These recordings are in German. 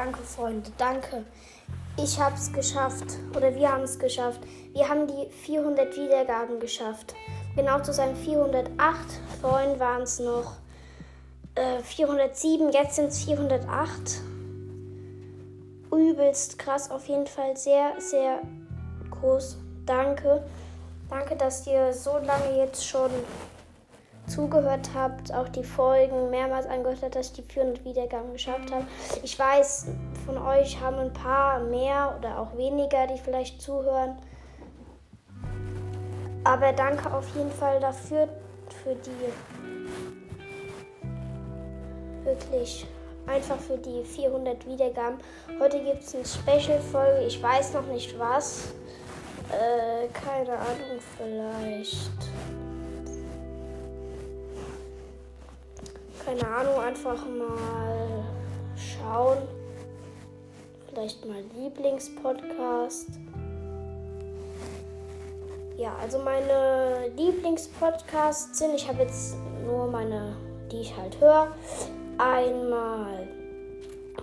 danke, Freunde, danke. Ich habe es geschafft. Oder wir haben es geschafft. Wir haben die 400 Wiedergaben geschafft. Genau zu sein 408. Vorhin waren es noch äh, 407. Jetzt sind es 408. Übelst krass. Auf jeden Fall sehr, sehr groß. Danke. Danke, dass ihr so lange jetzt schon zugehört habt, auch die Folgen mehrmals angehört habt, dass ich die 400 Wiedergaben geschafft habe. Ich weiß, von euch haben ein paar mehr oder auch weniger, die vielleicht zuhören. Aber danke auf jeden Fall dafür, für die wirklich einfach für die 400 Wiedergaben. Heute gibt es eine Special-Folge, ich weiß noch nicht was. Äh, keine Ahnung, vielleicht. Keine Ahnung, einfach mal schauen. Vielleicht mal Lieblingspodcast. Ja, also meine Lieblingspodcasts sind, ich habe jetzt nur meine, die ich halt höre. Einmal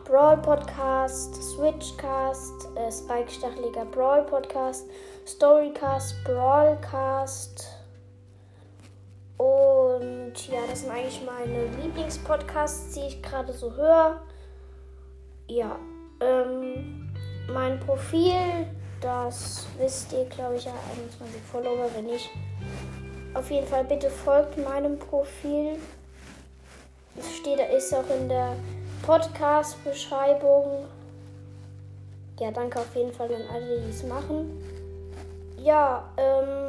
Brawl Podcast, Switchcast, äh, Spike Stacheliger Brawl Podcast, Storycast, Brawlcast ja, das sind eigentlich meine Lieblingspodcasts, die ich gerade so höre. Ja, ähm, mein Profil, das wisst ihr, glaube ich, ja, 21 Follower, wenn nicht. Auf jeden Fall bitte folgt meinem Profil. Es steht, ist auch in der Podcast-Beschreibung. Ja, danke auf jeden Fall an alle, die es machen. Ja, ähm.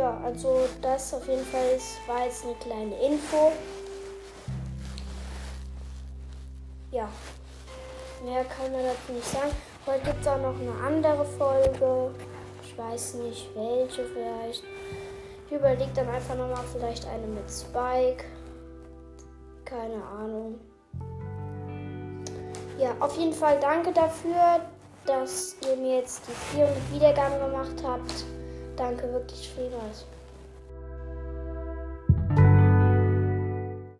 Ja, also das auf jeden Fall ist, war jetzt eine kleine Info. Ja, mehr kann man dazu nicht sagen. Heute gibt es auch noch eine andere Folge. Ich weiß nicht welche vielleicht. Ich überlege dann einfach nochmal vielleicht eine mit Spike. Keine Ahnung. Ja, auf jeden Fall danke dafür, dass ihr mir jetzt die 400 Wiedergaben gemacht habt. Danke wirklich vielmals.